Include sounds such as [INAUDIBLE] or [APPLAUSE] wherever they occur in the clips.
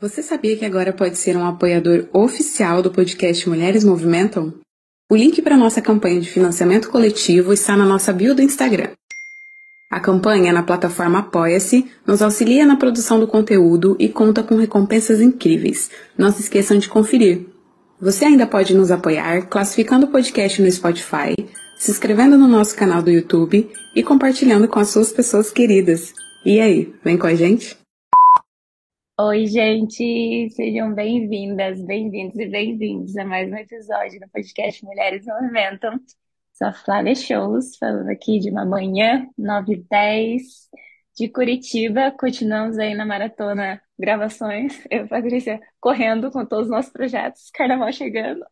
Você sabia que agora pode ser um apoiador oficial do podcast Mulheres Movimentam? O link para nossa campanha de financiamento coletivo está na nossa bio do Instagram. A campanha na plataforma Apoia-se nos auxilia na produção do conteúdo e conta com recompensas incríveis. Não se esqueçam de conferir. Você ainda pode nos apoiar classificando o podcast no Spotify, se inscrevendo no nosso canal do YouTube e compartilhando com as suas pessoas queridas. E aí, vem com a gente? Oi, gente, sejam bem-vindas, bem-vindos e bem-vindos a mais um episódio do podcast Mulheres Movimentam. Sou a Flávia Shows, falando aqui de uma manhã, 9 h 10 de Curitiba. Continuamos aí na maratona gravações. Eu e Patrícia correndo com todos os nossos projetos, carnaval chegando.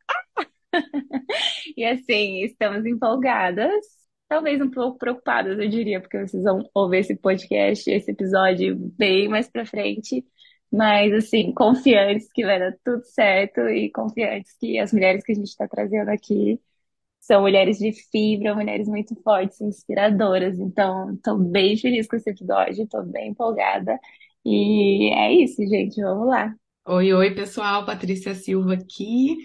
[LAUGHS] E assim, estamos empolgadas, talvez um pouco preocupadas, eu diria, porque vocês vão ouvir esse podcast, esse episódio bem mais pra frente. Mas, assim, confiantes que vai dar tudo certo e confiantes que as mulheres que a gente está trazendo aqui são mulheres de fibra, mulheres muito fortes, inspiradoras. Então, estou bem feliz com esse episódio, estou bem empolgada. E é isso, gente, vamos lá. Oi, oi, pessoal, Patrícia Silva aqui.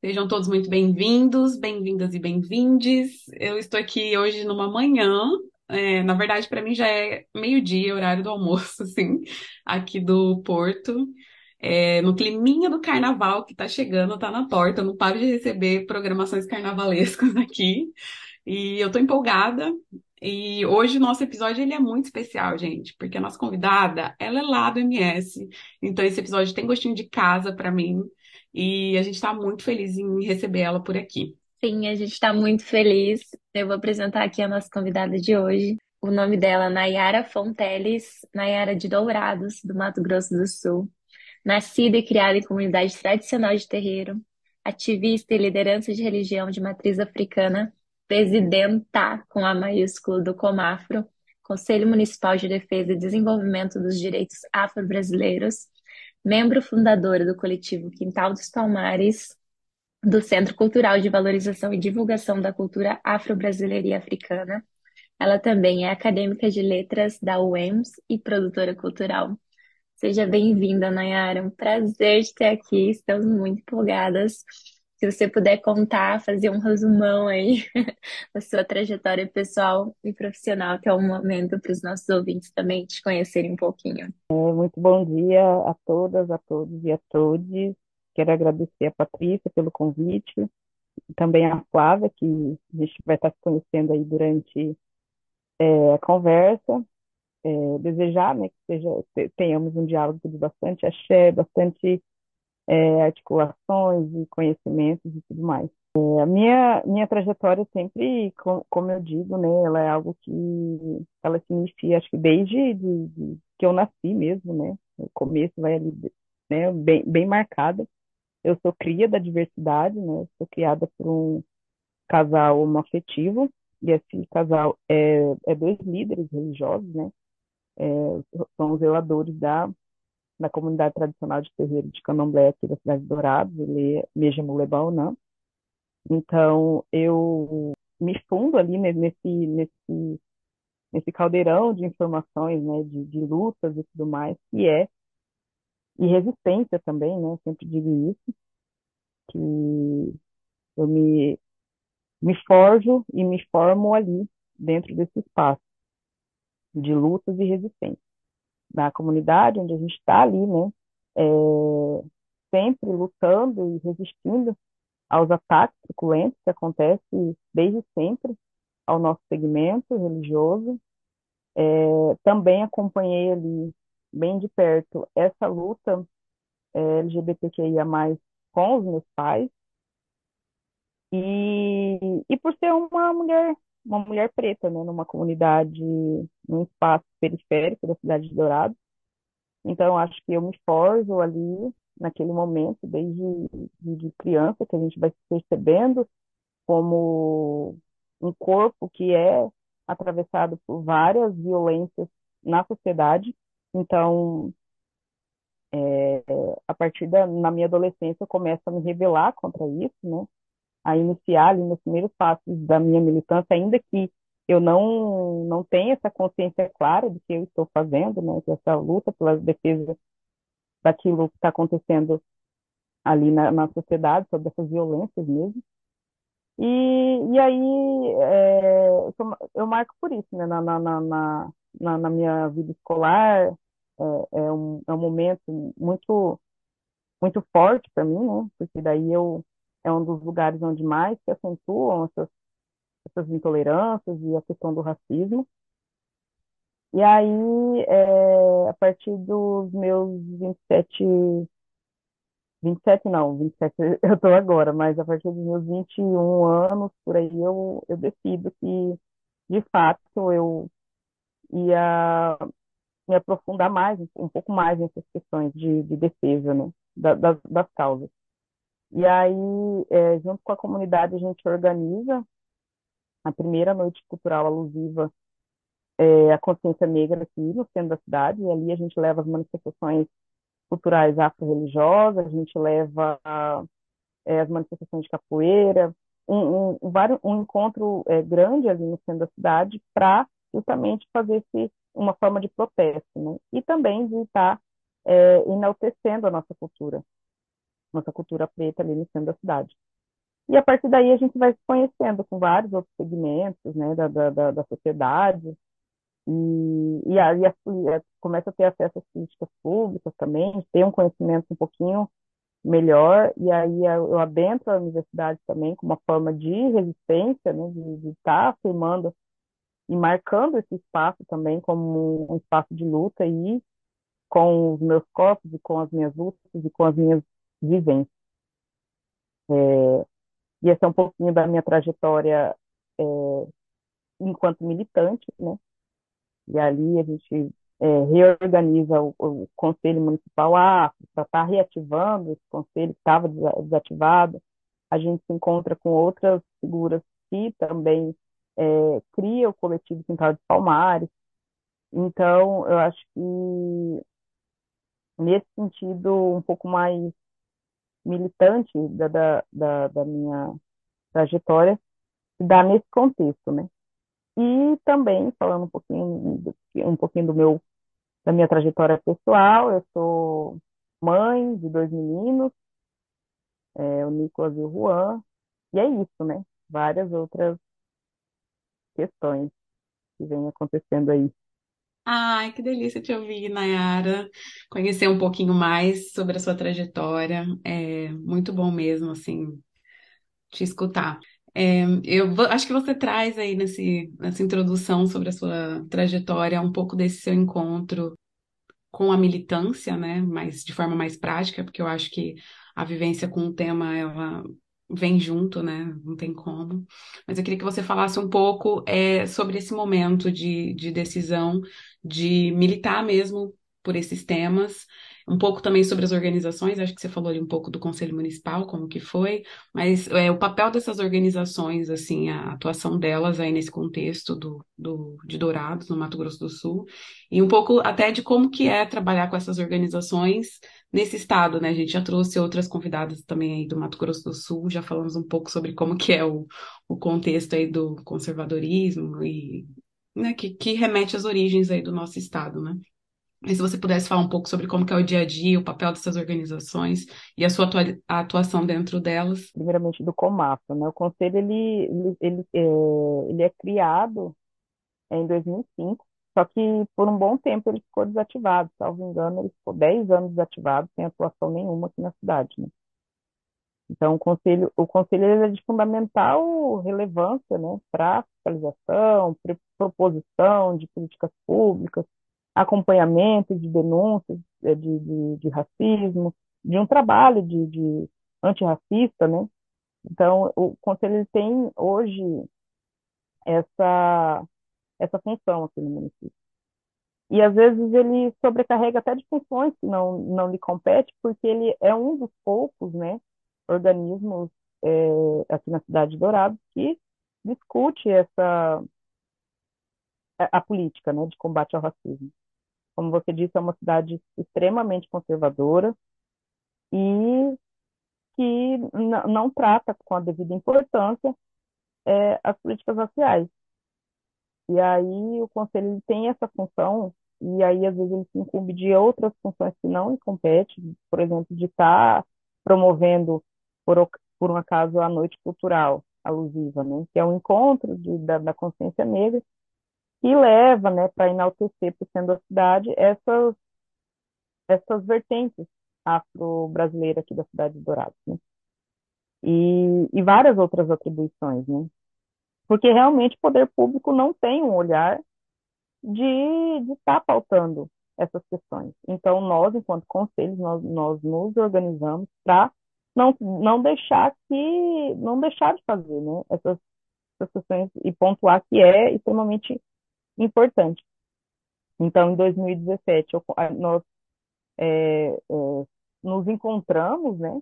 Sejam todos muito bem-vindos, bem-vindas e bem-vindes. Eu estou aqui hoje numa manhã é, na verdade, para mim já é meio-dia, horário do almoço, [LAUGHS] assim, aqui do Porto. É, no climinha do carnaval que tá chegando, tá na porta, eu não paro de receber programações carnavalescas [LAUGHS] aqui. E eu tô empolgada. E hoje o nosso episódio ele é muito especial, gente, porque a nossa convidada, ela é lá do MS. Então esse episódio tem gostinho de casa para mim. E a gente está muito feliz em receber ela por aqui. Sim, a gente está muito feliz. Eu vou apresentar aqui a nossa convidada de hoje. O nome dela é Nayara Fonteles, Nayara de Dourados, do Mato Grosso do Sul. Nascida e criada em comunidade tradicional de terreiro, ativista e liderança de religião de matriz africana, presidenta com a maiúsculo do Comafro, Conselho Municipal de Defesa e Desenvolvimento dos Direitos Afro-Brasileiros, membro fundadora do coletivo Quintal dos Palmares, do Centro Cultural de Valorização e Divulgação da Cultura Afro-Brasileira e Africana. Ela também é acadêmica de letras da UEMS e produtora cultural. Seja bem-vinda, Nayara. Um prazer te ter aqui. Estamos muito empolgadas. Se você puder contar, fazer um resumão aí [LAUGHS] da sua trajetória pessoal e profissional, que é um momento para os nossos ouvintes também te conhecerem um pouquinho. É, muito bom dia a todas, a todos e a todos. Quero agradecer a Patrícia pelo convite, também a Flávia, que a gente vai estar se conhecendo aí durante é, a conversa. É, desejar né, que seja, tenhamos um diálogo de bastante axé, bastante é, articulações e conhecimentos e tudo mais. É, a minha, minha trajetória sempre, com, como eu digo, né, ela é algo que ela se inicia, acho que desde de, de, que eu nasci mesmo, né, o começo vai ali, né, bem, bem marcada. Eu sou cria da diversidade, né? Sou criada por um casal homoafetivo, e esse casal é, é dois líderes religiosos, né? É, são os zeladores da, da comunidade tradicional de terreiro de Candomblé aqui da cidade de Dourados, ele é Mejemu Lebaonã. Então, eu me fundo ali nesse, nesse, nesse caldeirão de informações, né, de, de lutas e tudo mais, que é e resistência também, né? Sempre digo isso, que eu me, me forjo e me formo ali, dentro desse espaço de lutas e resistência. Na comunidade onde a gente está ali, né? É, sempre lutando e resistindo aos ataques truculentos que acontecem desde sempre ao nosso segmento religioso. É, também acompanhei ali bem de perto essa luta é, LGBTQIA+, com os meus pais. E, e por ser uma mulher, uma mulher preta, né, numa comunidade, num espaço periférico da cidade de Dourados. Então, acho que eu me forjo ali, naquele momento, desde de, criança, que a gente vai se percebendo como um corpo que é atravessado por várias violências na sociedade. Então, é, a partir da na minha adolescência, eu começo a me rebelar contra isso, né? A iniciar ali nos primeiros passos da minha militância, ainda que eu não não tenha essa consciência clara do que eu estou fazendo, né? Essa luta pela defesa daquilo que está acontecendo ali na, na sociedade, sobre essas violências mesmo. E, e aí é, eu, marco por isso, né? Na, na, na, na, na minha vida escolar, é, é, um, é um momento muito muito forte para mim, né? Porque daí eu é um dos lugares onde mais se acentuam essas, essas intolerâncias e a questão do racismo. E aí, é, a partir dos meus 27, 27 não, 27 [LAUGHS] eu estou agora, mas a partir dos meus 21 anos, por aí, eu, eu decido que, de fato, eu ia me aprofundar mais, um pouco mais nessas questões de, de defesa, né, da, das, das causas. E aí, é, junto com a comunidade, a gente organiza a primeira noite cultural alusiva é, à consciência negra aqui no centro da cidade, e ali a gente leva as manifestações culturais afro-religiosas, a gente leva é, as manifestações de capoeira, um, um, um, um encontro é, grande ali no centro da cidade para justamente fazer esse uma forma de protesto, né? E também de estar é, enaltecendo a nossa cultura, nossa cultura preta ali no centro da cidade. E a partir daí a gente vai se conhecendo com vários outros segmentos, né, da, da, da sociedade, e, e aí começa a ter acesso às políticas públicas também, ter um conhecimento um pouquinho melhor, e aí eu adentro a universidade também como uma forma de resistência, né, de, de estar afirmando e marcando esse espaço também como um espaço de luta e com os meus corpos e com as minhas lutas e com as minhas vivências. É, e esse é um pouquinho da minha trajetória é, enquanto militante, né? E ali a gente é, reorganiza o, o, Conselho Municipal Afro para estar tá reativando esse conselho que estava desativado. A gente se encontra com outras figuras que também é, cria o coletivo Quintal de Palmares. Então, eu acho que nesse sentido um pouco mais militante da, da, da, da minha trajetória, se dá nesse contexto, né? E também, falando um pouquinho, um pouquinho do meu, da minha trajetória pessoal, eu sou mãe de dois meninos, é, o Nicolas e o Juan, e é isso, né? Várias outras questões que vem acontecendo aí. Ai, que delícia te ouvir, Nayara. Conhecer um pouquinho mais sobre a sua trajetória. É muito bom mesmo, assim, te escutar. É, eu acho que você traz aí nesse, nessa introdução sobre a sua trajetória um pouco desse seu encontro com a militância, né? Mas de forma mais prática, porque eu acho que a vivência com o tema ela vem junto, né? Não tem como. Mas eu queria que você falasse um pouco é, sobre esse momento de, de decisão de militar mesmo por esses temas um pouco também sobre as organizações, acho que você falou ali um pouco do Conselho Municipal, como que foi, mas é, o papel dessas organizações, assim, a atuação delas aí nesse contexto do, do, de Dourados, no Mato Grosso do Sul, e um pouco até de como que é trabalhar com essas organizações nesse estado, né? A gente já trouxe outras convidadas também aí do Mato Grosso do Sul, já falamos um pouco sobre como que é o, o contexto aí do conservadorismo e né, que, que remete às origens aí do nosso estado, né? E se você pudesse falar um pouco sobre como é o dia a dia, o papel dessas organizações e a sua atuação dentro delas. Primeiramente do Comafo, né? O conselho ele ele, ele, é, ele é criado em 2005, só que por um bom tempo ele ficou desativado, salvo engano, ele ficou 10 anos desativado, sem atuação nenhuma aqui na cidade, né? Então, o conselho, o conselho é de fundamental relevância, né, para fiscalização, proposição de políticas públicas, acompanhamento de denúncias de, de, de racismo, de um trabalho de, de antirracista, né? Então, o conselho ele tem hoje essa essa função aqui no município. E às vezes ele sobrecarrega até de funções que não não lhe compete, porque ele é um dos poucos, né, organismos é, aqui na cidade de Dourados que discute essa a, a política, né, de combate ao racismo. Como você disse, é uma cidade extremamente conservadora e que não trata com a devida importância é, as políticas raciais. E aí o conselho tem essa função, e aí às vezes ele se incumbe de outras funções que não lhe competem, por exemplo, de estar tá promovendo, por, por um acaso, a noite cultural alusiva, né? que é um encontro de, da, da consciência negra, que leva né, para enaltecer para o centro da cidade essas, essas vertentes afro-brasileiras aqui da cidade de Dourados. Né? E, e várias outras atribuições, né? Porque realmente o poder público não tem um olhar de estar tá pautando essas questões. Então, nós, enquanto conselhos, nós, nós nos organizamos para não, não deixar que não deixar de fazer né, essas, essas questões e pontuar que é extremamente importante. Então, em 2017, eu, nós é, é, nos encontramos, né,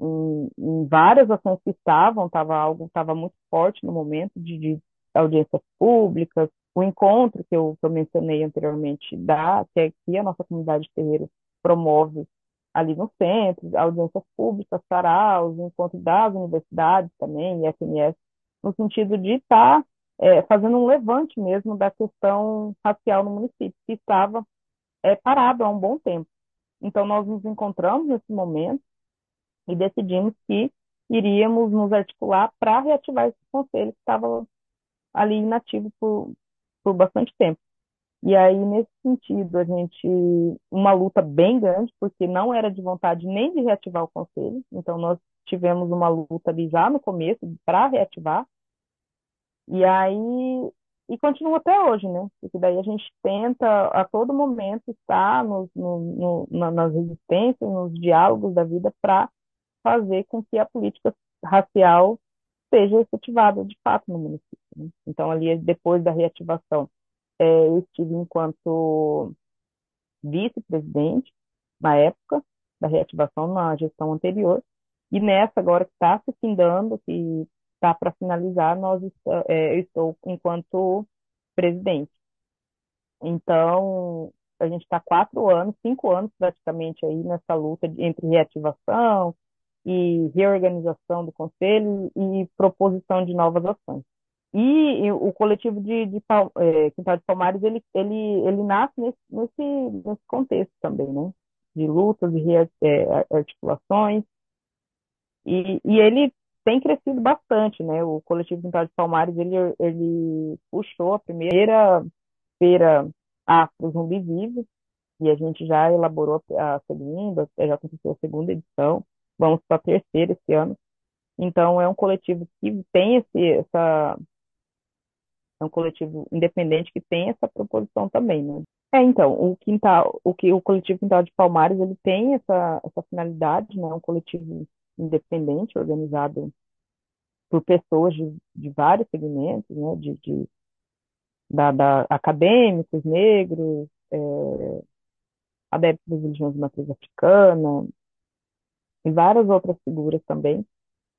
em, em, várias ações que estavam, estava algo estava muito forte no momento de, de, audiências públicas, o encontro que eu, que eu mencionei anteriormente da que aqui a nossa comunidade de terreiros promove ali no centro, audiências públicas, saraus, encontro das universidades também, e FMS, no sentido de estar tá, é, fazendo um levante mesmo da questão racial no município, que estava é, parado há um bom tempo. Então, nós nos encontramos nesse momento e decidimos que iríamos nos articular para reativar esse conselho que estava ali inativo por, por bastante tempo. E aí, nesse sentido, a gente, uma luta bem grande, porque não era de vontade nem de reativar o conselho, então nós tivemos uma luta ali já no começo para reativar, e aí, e continua até hoje, né? Porque daí a gente tenta a todo momento estar no, no, nas resistências, nos diálogos da vida para fazer com que a política racial seja efetivada de fato no município. Né? Então, ali, depois da reativação, é, eu estive enquanto vice-presidente, na época da reativação, na gestão anterior, e nessa agora que está se findando, que está para finalizar, nós, é, eu estou enquanto presidente. Então, a gente está quatro anos, cinco anos praticamente aí nessa luta de, entre reativação, e reorganização do conselho e proposição de novas ações. E, o coletivo de, de é, Quintal de Palmares, ele, ele, ele nasce nesse, nesse, nesse contexto também, né? De lutas e é, articulações. E, e ele tem crescido bastante, né? O coletivo Quintal de Palmares, ele, ele puxou a primeira feira Afro Zumbi Vivo, e a gente já elaborou a segunda, já aconteceu a segunda edição, vamos para a terceira esse ano. Então, é um coletivo que tem esse, essa. É um coletivo independente que tem essa proposição também, né? É, então, o quintal, o que o coletivo Quintal de Palmares, ele tem essa, essa finalidade, né? É um coletivo independente, organizado por pessoas de, de vários segmentos, né? De, de da, da, acadêmicos, negros, é, adeptos das religiões de matriz africana, e várias outras figuras também.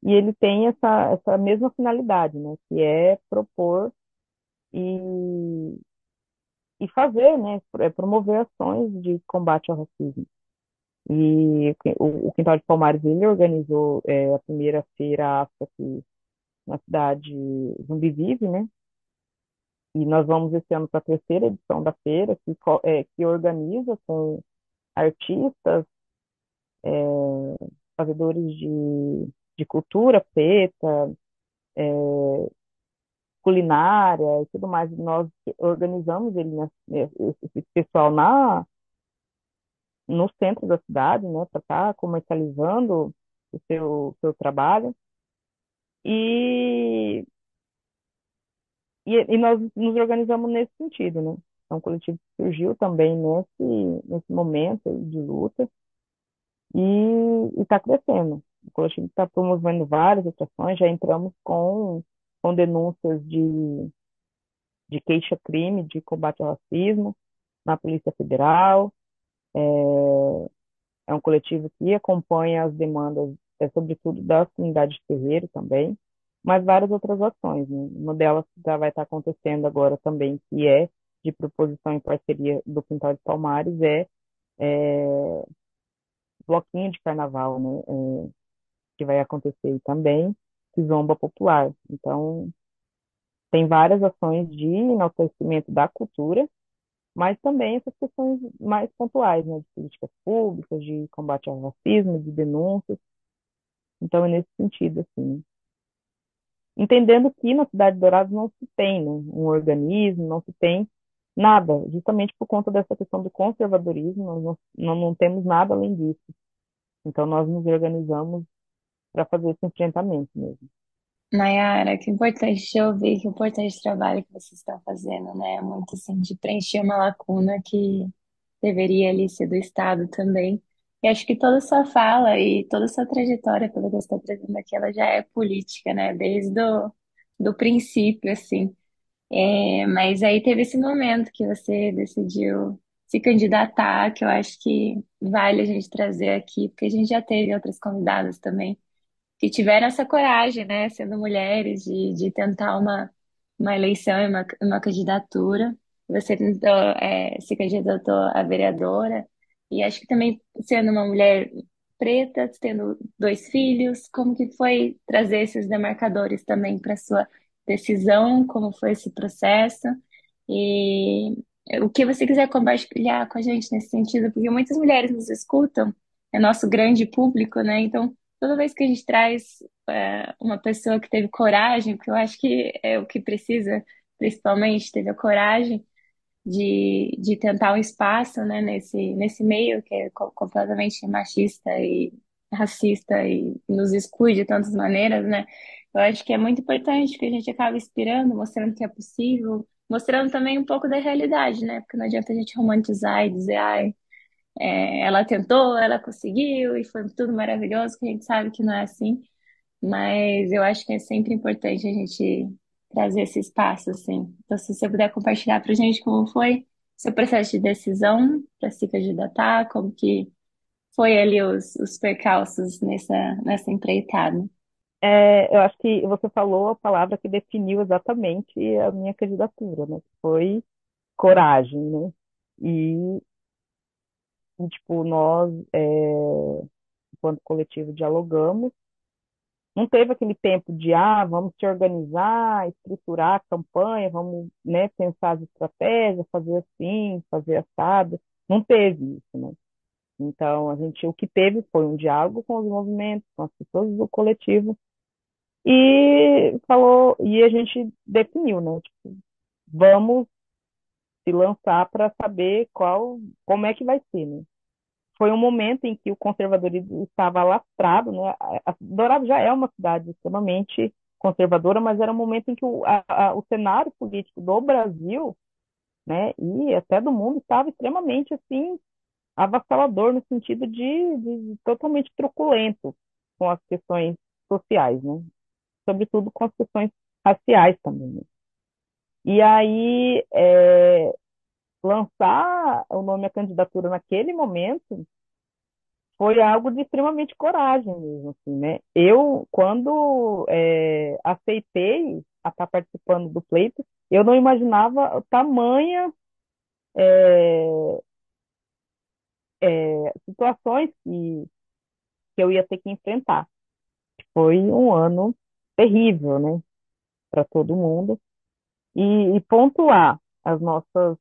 E ele tem essa, essa mesma finalidade, né, que é propor e, e fazer, né, é promover ações de combate ao racismo. E o, o Quintal de Palmares, ele organizou é, a primeira feira afro aqui na cidade Zumbi Vive, né, e nós vamos esse ano para a terceira edição da feira, que, é, que organiza com artistas, é, fazedores de, de cultura preta, é, culinária e tudo mais. Nós organizamos ele, né, esse pessoal na no centro da cidade, né, para estar tá comercializando o seu, seu trabalho. E, e, e nós nos organizamos nesse sentido, né? É um coletivo surgiu também nesse, nesse momento de luta e está crescendo. O coletivo está promovendo várias ações, já entramos com, com denúncias de, de queixa-crime, de combate ao racismo na Polícia Federal. É, é um coletivo que acompanha as demandas, é, sobretudo das comunidades de terreiro também, mas várias outras ações. Né? Uma delas já vai estar acontecendo agora também, que é de proposição em parceria do Quintal de Palmares, é, é bloquinho de carnaval, né? É, que vai acontecer também, Kizomba Popular. Então, tem várias ações de enaltecimento da cultura, mas também essas questões mais pontuais, né, de políticas públicas, de combate ao racismo, de denúncias. Então, é nesse sentido, assim. Entendendo que na Cidade de não se tem né, um organismo, não se tem nada, justamente por conta dessa questão do conservadorismo, nós não, não temos nada além disso. Então, nós nos organizamos para fazer esse enfrentamento mesmo. Nayara, que importante te ouvir, que importante trabalho que vocês estão fazendo, né? Muito assim, de preencher uma lacuna que deveria ali ser do Estado também. E acho que toda a sua fala e toda a sua trajetória, pelo que você está trazendo aqui, ela já é política, né? Desde o do princípio, assim. É, mas aí teve esse momento que você decidiu se candidatar, que eu acho que vale a gente trazer aqui, porque a gente já teve outras convidadas também que tiveram essa coragem, né, sendo mulheres, de, de tentar uma, uma eleição e uma, uma candidatura. Você tentou, é, se candidatou a vereadora, e acho que também sendo uma mulher preta, tendo dois filhos, como que foi trazer esses demarcadores também para sua decisão, como foi esse processo, e o que você quiser compartilhar com a gente nesse sentido, porque muitas mulheres nos escutam, é nosso grande público, né? Então, toda vez que a gente traz é, uma pessoa que teve coragem, porque eu acho que é o que precisa, principalmente, teve a coragem de, de tentar um espaço, né, nesse, nesse meio que é completamente machista e racista e nos exclui de tantas maneiras, né? Eu acho que é muito importante que a gente acabe inspirando, mostrando que é possível, mostrando também um pouco da realidade, né? Porque não adianta a gente romantizar e dizer, ai, é, ela tentou, ela conseguiu e foi tudo maravilhoso, que a gente sabe que não é assim, mas eu acho que é sempre importante a gente trazer esse espaço, assim. Então, se você puder compartilhar para a gente como foi seu processo de decisão para se candidatar, como que foi ali os, os percalços nessa, nessa empreitada. É, eu acho que você falou a palavra que definiu exatamente a minha candidatura, né? Foi coragem, né? E tipo, nós, é, enquanto coletivo, dialogamos. Não teve aquele tempo de, ah, vamos se organizar, estruturar a campanha, vamos, né, pensar as estratégias, fazer assim, fazer assado. Não teve isso, né? Então, a gente, o que teve foi um diálogo com os movimentos, com as pessoas do coletivo, e falou, e a gente definiu, né? Tipo, vamos se lançar para saber qual, como é que vai ser, né? Foi um momento em que o conservadorismo estava lastrado, né? A Dourados já é uma cidade extremamente conservadora, mas era um momento em que o, a, a, o cenário político do Brasil, né, e até do mundo estava extremamente assim avassalador no sentido de, de totalmente truculento com as questões sociais, né? Sobretudo com as questões raciais também. E aí, é, lançar o nome à candidatura naquele momento foi algo de extremamente coragem mesmo, assim, né? Eu, quando é, aceitei a estar participando do pleito, eu não imaginava tamanha é, é, situações que, que eu ia ter que enfrentar. Foi um ano terrível, né? Para todo mundo e, e pontuar as nossas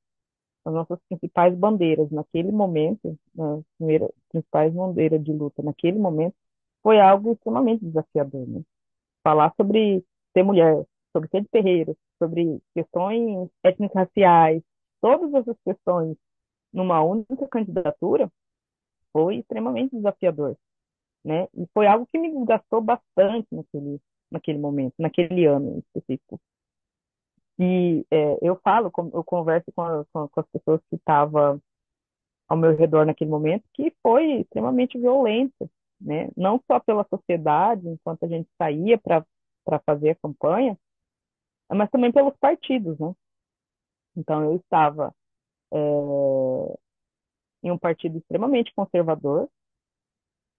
as nossas principais bandeiras naquele momento, as primeiras, principais bandeiras de luta naquele momento, foi algo extremamente desafiador. Né? Falar sobre ser mulher, sobre ser de terreiro, sobre questões étnico-raciais, todas essas questões numa única candidatura, foi extremamente desafiador. né? E foi algo que me desgastou bastante naquele, naquele momento, naquele ano em específico. E é, eu falo, eu converso com, a, com, as pessoas que estavam ao meu redor naquele momento, que foi extremamente violenta, né? Não só pela sociedade, enquanto a gente saía para para fazer a campanha, mas também pelos partidos, né? Então eu estava é, em um partido extremamente conservador,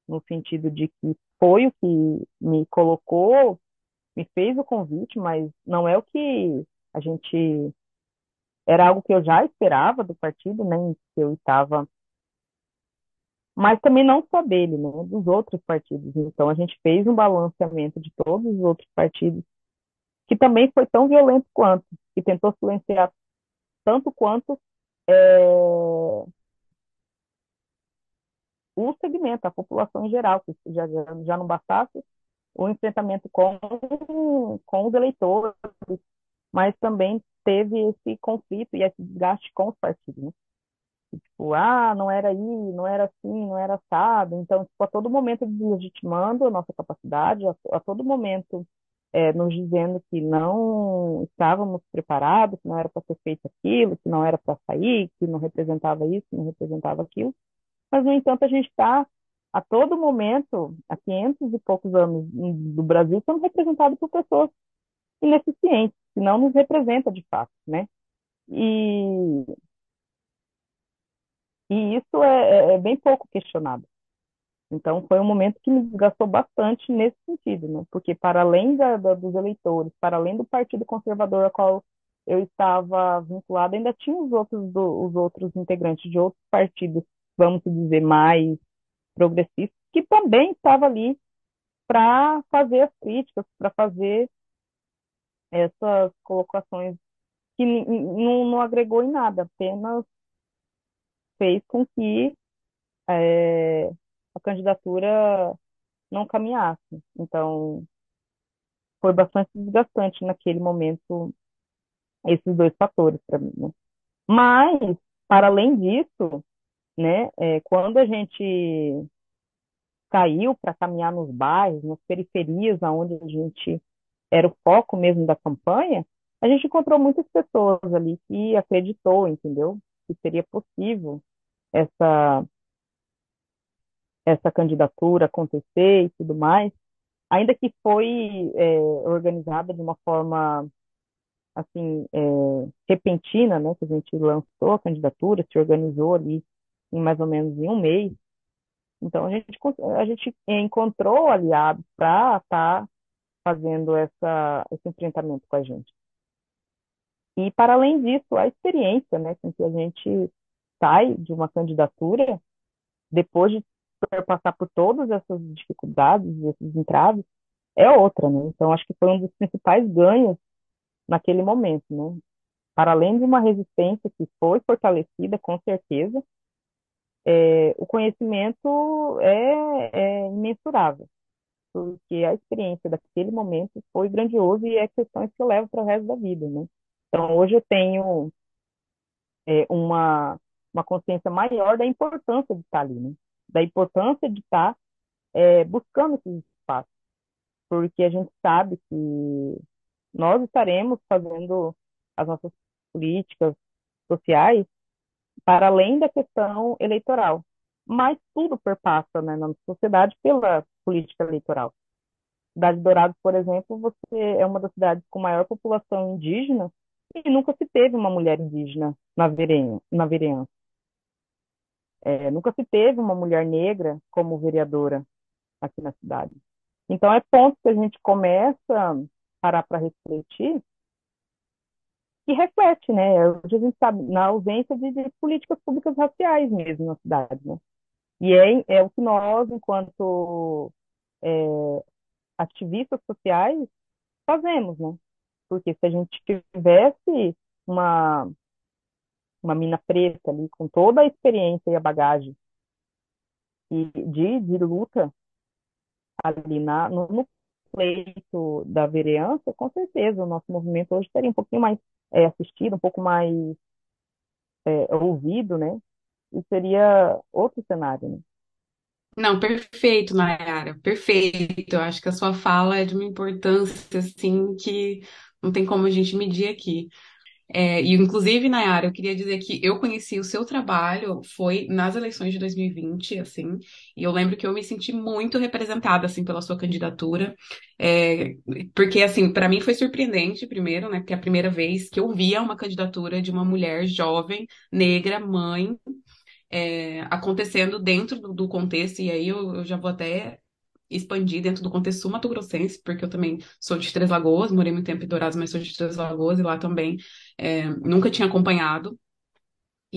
no sentido de que foi o que me colocou, me fez o convite, mas não é o que a gente era algo que eu já esperava do partido, né, que eu estava mas também não só dele, né, dos outros partidos. Então a gente fez um balanceamento de todos os outros partidos que também foi tão violento quanto, que tentou silenciar tanto quanto é, o segmento, a população em geral, que já, já não bastasse o enfrentamento com, com os eleitores, mas também teve esse conflito e esse desgaste com os partidos. Né? Tipo, ah, não era aí, não era assim, não era assado. Então, tipo, a todo momento deslegitimando a nossa capacidade, a, a todo momento é, nos dizendo que não estávamos preparados, que não era para ser feito aquilo, que não era para sair, que não representava isso, que não representava aquilo. Mas, no entanto, a gente está a todo momento, há 500 e poucos anos do Brasil, sendo representado por pessoas ineficientes, que não nos representa de fato, né? E, e isso é, é, é bem pouco questionado. Então, foi um momento que me desgastou bastante nesse sentido, né? Porque, para além da, da, dos eleitores, para além do Partido Conservador ao qual eu estava vinculado, ainda tinha os outros, do, os outros integrantes de outros partidos, vamos dizer, mais progressistas, que também estavam ali para fazer as críticas, para fazer essas colocações que não agregou em nada, apenas fez com que é, a candidatura não caminhasse. Então, foi bastante desgastante naquele momento esses dois fatores para mim. Né? Mas, para além disso, né, é, quando a gente saiu para caminhar nos bairros, nas periferias, aonde a gente era o foco mesmo da campanha, a gente encontrou muitas pessoas ali que acreditou, entendeu? Que seria possível essa essa candidatura acontecer e tudo mais, ainda que foi é, organizada de uma forma assim é, repentina, né, que a gente lançou a candidatura, se organizou ali em mais ou menos em um mês. Então a gente a gente encontrou aliados para estar tá fazendo essa esse enfrentamento com a gente. E para além disso, a experiência, né, com que a gente sai de uma candidatura depois de passar por todas essas dificuldades, esses entraves, é outra, né? Então, acho que foi um dos principais ganhos naquele momento, né? Para além de uma resistência que foi fortalecida, com certeza, é, o conhecimento é, é, imensurável, porque a experiência daquele momento foi grandioso e é questões que eu levo para o resto da vida, né? Então, hoje eu tenho é, uma, uma consciência maior da importância de estar ali, né? da importância de estar é, buscando esses espaços, porque a gente sabe que nós estaremos fazendo as nossas políticas sociais para além da questão eleitoral, mas tudo perpassa né, na sociedade pela política eleitoral. Cidade de Dourados, por exemplo, você é uma das cidades com maior população indígena e nunca se teve uma mulher indígena na, vereança. É, nunca se teve uma mulher negra como vereadora aqui na cidade. Então, é ponto que a gente começa a parar para refletir e reflete, né? Hoje a gente sabe, na ausência de, de, políticas públicas raciais mesmo na cidade, né? E é, é o que nós, enquanto é, ativistas sociais, fazemos, né? Porque se a gente tivesse uma uma mina preta ali, com toda a experiência e a bagagem de, de luta ali na, no, no pleito da vereança, com certeza o nosso movimento hoje teria um pouquinho mais é, assistido, um pouco mais é, ouvido, né? E seria outro cenário, né? Não, perfeito, Nayara, perfeito. Eu acho que a sua fala é de uma importância, assim, que não tem como a gente medir aqui. É, e, inclusive, Nayara, eu queria dizer que eu conheci o seu trabalho foi nas eleições de 2020, assim, e eu lembro que eu me senti muito representada, assim, pela sua candidatura, é, porque, assim, para mim foi surpreendente, primeiro, né, porque é a primeira vez que eu via uma candidatura de uma mulher jovem, negra, mãe, é, acontecendo dentro do, do contexto, e aí eu, eu já vou até expandir dentro do contexto sul-mato-grossense, porque eu também sou de Três Lagoas, morei muito tempo em Dourados, mas sou de Três Lagoas, e lá também é, nunca tinha acompanhado.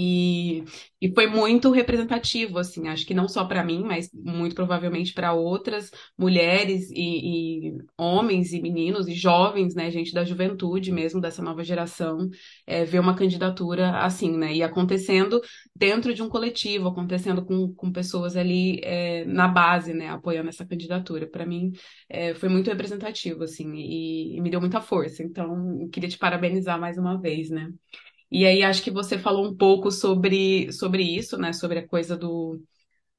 E, e foi muito representativo, assim, acho que não só para mim, mas muito provavelmente para outras mulheres e, e, homens e meninos e jovens, né, gente da juventude mesmo, dessa nova geração, é, ver uma candidatura assim, né, e acontecendo dentro de um coletivo, acontecendo com, com pessoas ali é, na base, né, apoiando essa candidatura. Para mim, é, foi muito representativo, assim, e, e me deu muita força. Então, queria te parabenizar mais uma vez, né. E aí acho que você falou um pouco sobre, sobre isso, né? Sobre a coisa do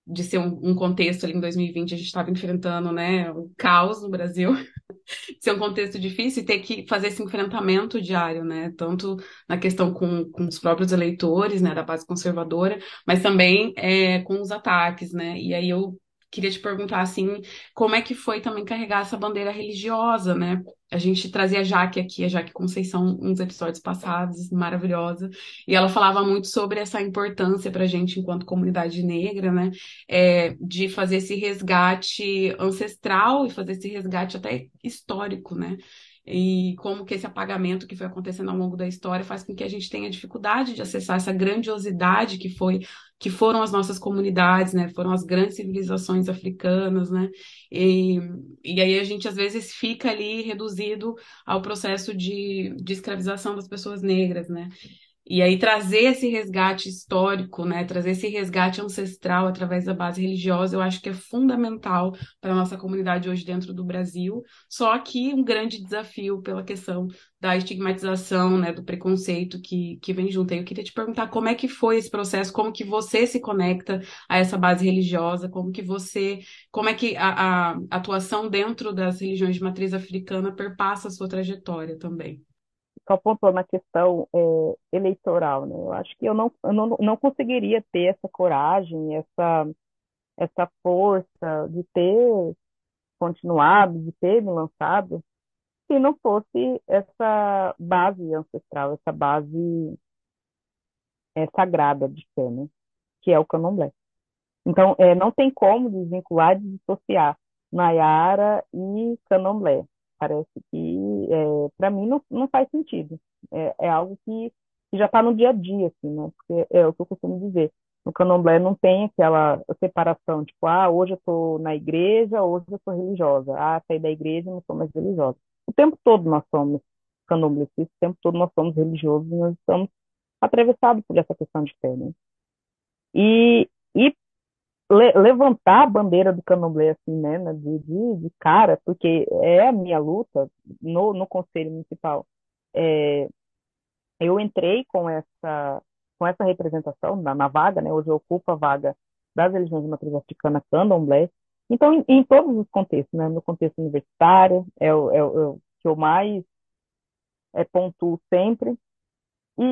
de ser um, um contexto ali em 2020, a gente estava enfrentando, né, o caos no Brasil, [LAUGHS] ser um contexto difícil e ter que fazer esse enfrentamento diário, né, tanto na questão com, com os próprios eleitores, né, da base conservadora, mas também é, com os ataques, né, e aí eu queria te perguntar, assim, como é que foi também carregar essa bandeira religiosa, né? A gente trazia a Jaque aqui, a Jaque Conceição, uns episódios passados, maravilhosa, e ela falava muito sobre essa importância para a gente, enquanto comunidade negra, né? É, de fazer esse resgate ancestral e fazer esse resgate até histórico, né? e como que esse apagamento que foi acontecendo ao longo da história faz com que a gente tenha dificuldade de acessar essa grandiosidade que foi que foram as nossas comunidades, né? Foram as grandes civilizações africanas, né? E, e aí a gente às vezes fica ali reduzido ao processo de, de escravização das pessoas negras, né? E aí trazer esse resgate histórico, né, trazer esse resgate ancestral através da base religiosa, eu acho que é fundamental para a nossa comunidade hoje dentro do Brasil. Só que um grande desafio pela questão da estigmatização, né, do preconceito que, que vem junto. Eu queria te perguntar como é que foi esse processo, como que você se conecta a essa base religiosa, como que você, como é que a, a atuação dentro das religiões de matriz africana perpassa a sua trajetória também só pontuou na questão é, eleitoral, né? Eu acho que eu não, eu não, não conseguiria ter essa coragem, essa, essa força de ter continuado, de ter me lançado, se não fosse essa base ancestral, essa base é, sagrada de fé, né? Que é o candomblé. Então, é, não tem como desvincular, dissociar Nayara e candomblé. Parece que, é, para mim, não, não faz sentido. É, é algo que, que já está no dia a dia, assim, né? Porque é o que eu costumo dizer. No candomblé não tem aquela separação, tipo, ah, hoje eu estou na igreja, hoje eu sou religiosa. Ah, saí da igreja, não sou mais religiosa. O tempo todo nós somos candomblecistas, o tempo todo nós somos religiosos, nós estamos atravessados por essa questão de fé, né? E, e le levantar a bandeira do candomblé assim, né, de, de, de, cara, porque é a minha luta no, no Conselho Municipal. É, eu entrei com essa com essa representação na, na, vaga, né, hoje eu ocupo a vaga das religiões de matriz africana candomblé, então em, em, todos os contextos, né, no contexto universitário, é o, é o, é o que eu mais é, pontuo sempre, e,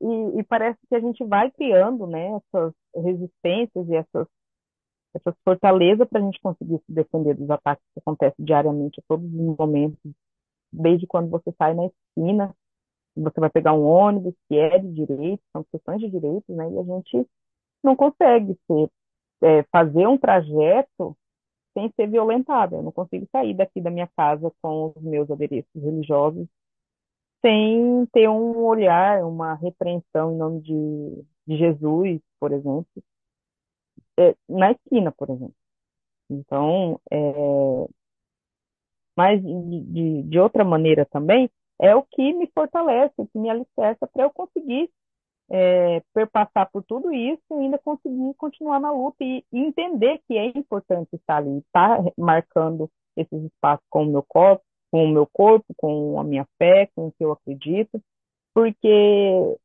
e, e, parece que a gente vai criando né, essas resistências e essas essa fortaleza para a gente conseguir se defender dos ataques que acontecem diariamente, a todos os momentos, desde quando você sai na esquina, você vai pegar um ônibus que é de direito, são questões de direitos, né? E a gente não consegue ser, é, fazer um trajeto sem ser violentado. Eu não consigo sair daqui da minha casa com os meus adereços religiosos sem ter um olhar, uma repreensão em nome de, de Jesus, por exemplo, é, na esquina, por exemplo. Então, é, mas de, de, outra maneira também, é o que me fortalece, o que me alicerça para eu conseguir é, perpassar por tudo isso e ainda conseguir continuar na luta e, e entender que é importante estar ali, estar marcando esses espaços com o meu corpo, com o meu corpo, com a minha fé, com o que eu acredito, porque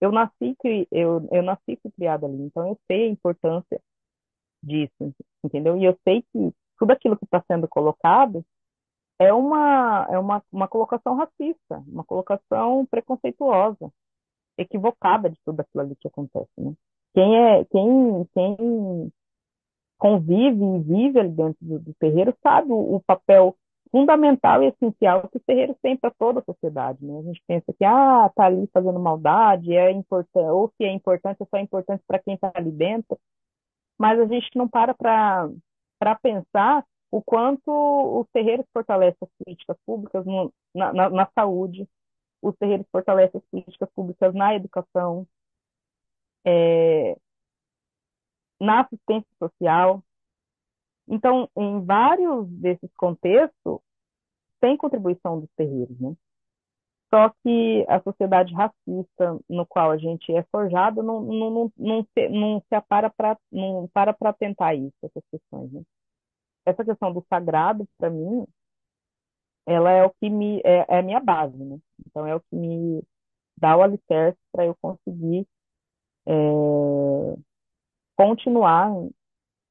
eu nasci eu, eu nasci criada ali, então eu sei a importância disso, entendeu? E eu sei que tudo aquilo que está sendo colocado é uma, é uma, uma colocação racista, uma colocação preconceituosa, equivocada de tudo aquilo ali que acontece, né? Quem é, quem, quem convive e vive ali dentro do, do terreiro sabe o, o papel fundamental e essencial que os terreiros têm para toda a sociedade, né? A gente pensa que, ah, tá ali fazendo maldade, é importante, ou se é importante, é só importante para quem está ali dentro, mas a gente não para para pensar o quanto os terreiros fortalecem as políticas públicas no, na, na, na, saúde, os terreiros fortalecem as políticas públicas na educação, é, na assistência social. Então, em vários desses contextos, tem contribuição dos terreiros, né? Só que a sociedade racista no qual a gente é forjado não, não, não, não, se, não se para para não para para tentar isso, essas questões, né? Essa questão do sagrado, para mim, ela é o que me é, é, a minha base, né? Então é o que me dá o alicerce para eu conseguir é, continuar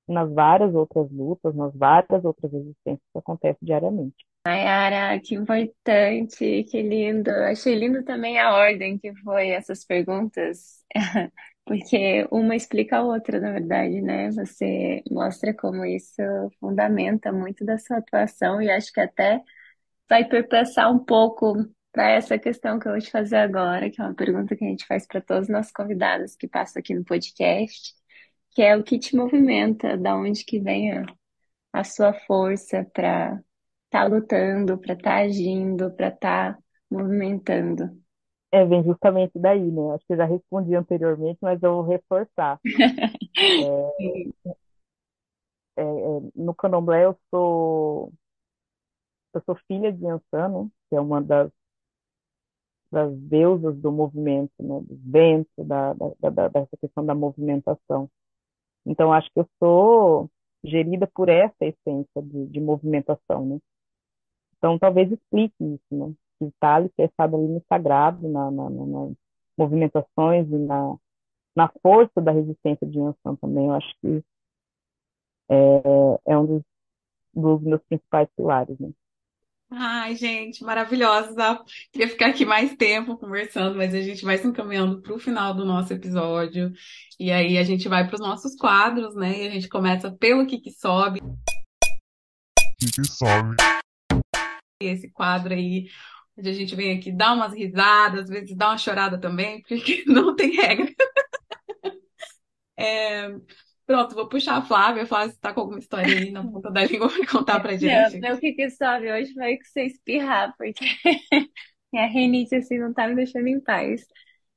nas várias outras lutas, nas várias outras existências que acontecem diariamente. Nayara, que importante, que lindo. Achei lindo também a ordem que foi essas perguntas, [LAUGHS] porque uma explica a outra, na verdade, né? Você mostra como isso fundamenta muito da sua atuação e acho que até vai perpassar um pouco para essa questão que eu vou te fazer agora, que é uma pergunta que a gente faz para todos os nossos convidados que passam aqui no podcast, que é o que te movimenta, da onde que vem a, a sua força para estar tá lutando, para estar tá agindo, para estar tá movimentando. É, vem justamente daí, né? Acho que eu já respondi anteriormente, mas eu vou reforçar. [LAUGHS] é, é, é, no candomblé eu sou eu sou filha de Yansan, né? que é uma das, das deusas do movimento, né? do vento, da, da, da, dessa questão da movimentação. Então, acho que eu sou gerida por essa essência de, de movimentação, né? Então, talvez explique isso, né? Que está alicerçado ali no sagrado, na, na, na, nas movimentações e na, na força da resistência de Yansan também. Eu acho que é, é um dos, dos meus principais pilares, né? Ai, gente, maravilhosa. Queria ficar aqui mais tempo conversando, mas a gente vai se encaminhando para o final do nosso episódio. E aí a gente vai para os nossos quadros, né? E a gente começa pelo que que sobe. Que que sobe. Esse quadro aí, onde a gente vem aqui dar umas risadas, às vezes dá uma chorada também, [LAUGHS] porque não tem regra. É, Pronto, vou puxar a Flávia. Flávia, você tá com alguma história aí na ponta da [LAUGHS] língua pra contar pra gente? Não, o que que sobe hoje foi que você espirrar, porque [LAUGHS] a rinite assim não tá me deixando em paz.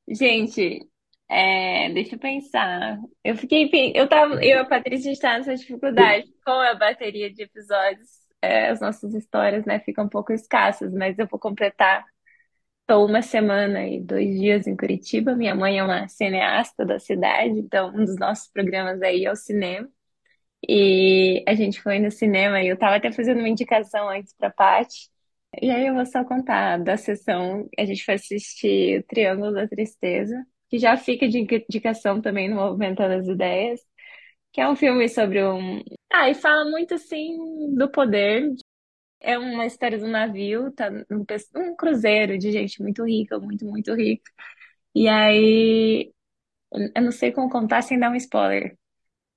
Gente, é, deixa eu pensar. Eu fiquei, eu tava, eu e a Patrícia está nessa dificuldade com a bateria de episódios. É, as nossas histórias, né, ficam um pouco escassas, mas eu vou completar Estou uma semana e dois dias em Curitiba. Minha mãe é uma cineasta da cidade, então um dos nossos programas aí é o cinema. E a gente foi no cinema e eu estava até fazendo uma indicação antes para a Paty. E aí eu vou só contar da sessão. A gente foi assistir o Triângulo da Tristeza, que já fica de indicação também no Movimentando as Ideias, que é um filme sobre um. Ah, e fala muito assim do poder é uma história do navio, tá um, um cruzeiro de gente muito rica, muito, muito rica. E aí, eu não sei como contar sem dar um spoiler.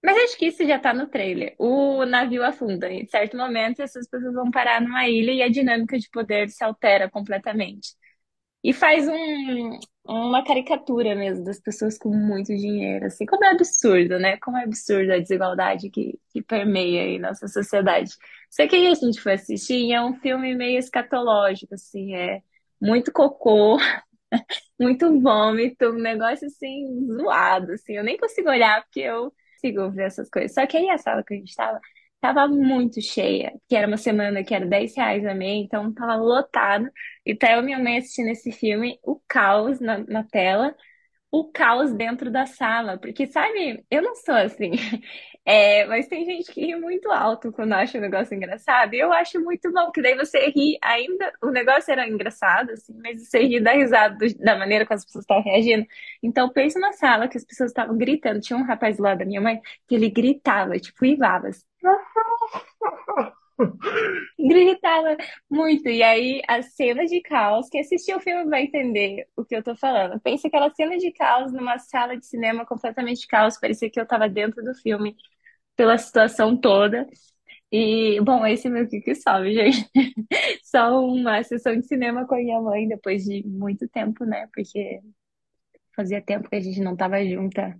Mas acho que isso já tá no trailer. O navio afunda. Em certo momento, essas pessoas vão parar numa ilha e a dinâmica de poder se altera completamente. E faz um, uma caricatura mesmo das pessoas com muito dinheiro, assim, como é absurdo, né? Como é absurdo a desigualdade que, que permeia aí nossa sociedade. Só que aí a gente foi assistir é um filme meio escatológico, assim, é muito cocô, [LAUGHS] muito vômito, um negócio assim, zoado, assim, eu nem consigo olhar porque eu consigo ver essas coisas. Só que aí a sala que a gente tava, tava muito cheia, que era uma semana que era 10 reais a meia, então tava lotado. E tá eu e minha mãe assistindo esse filme, o caos na, na tela, o caos dentro da sala. Porque, sabe, eu não sou assim. [LAUGHS] É, mas tem gente que ri muito alto quando acha o negócio engraçado. E eu acho muito bom, porque daí você ri ainda. O negócio era engraçado, assim, mas você ri da risada do- da maneira como as pessoas estavam reagindo. Então, pensa na sala que as pessoas estavam gritando. Tinha um rapaz lado da minha mãe que ele gritava, tipo, uivava. Gritava muito. E aí, a cena de caos, quem assistiu o filme vai entender o que eu tô falando. Pensa aquela cena de caos numa sala de cinema completamente caos. Parecia que eu tava dentro do filme pela situação toda. E, bom, esse é meu que que gente. [LAUGHS] Só uma sessão de cinema com a minha mãe depois de muito tempo, né? Porque fazia tempo que a gente não tava junta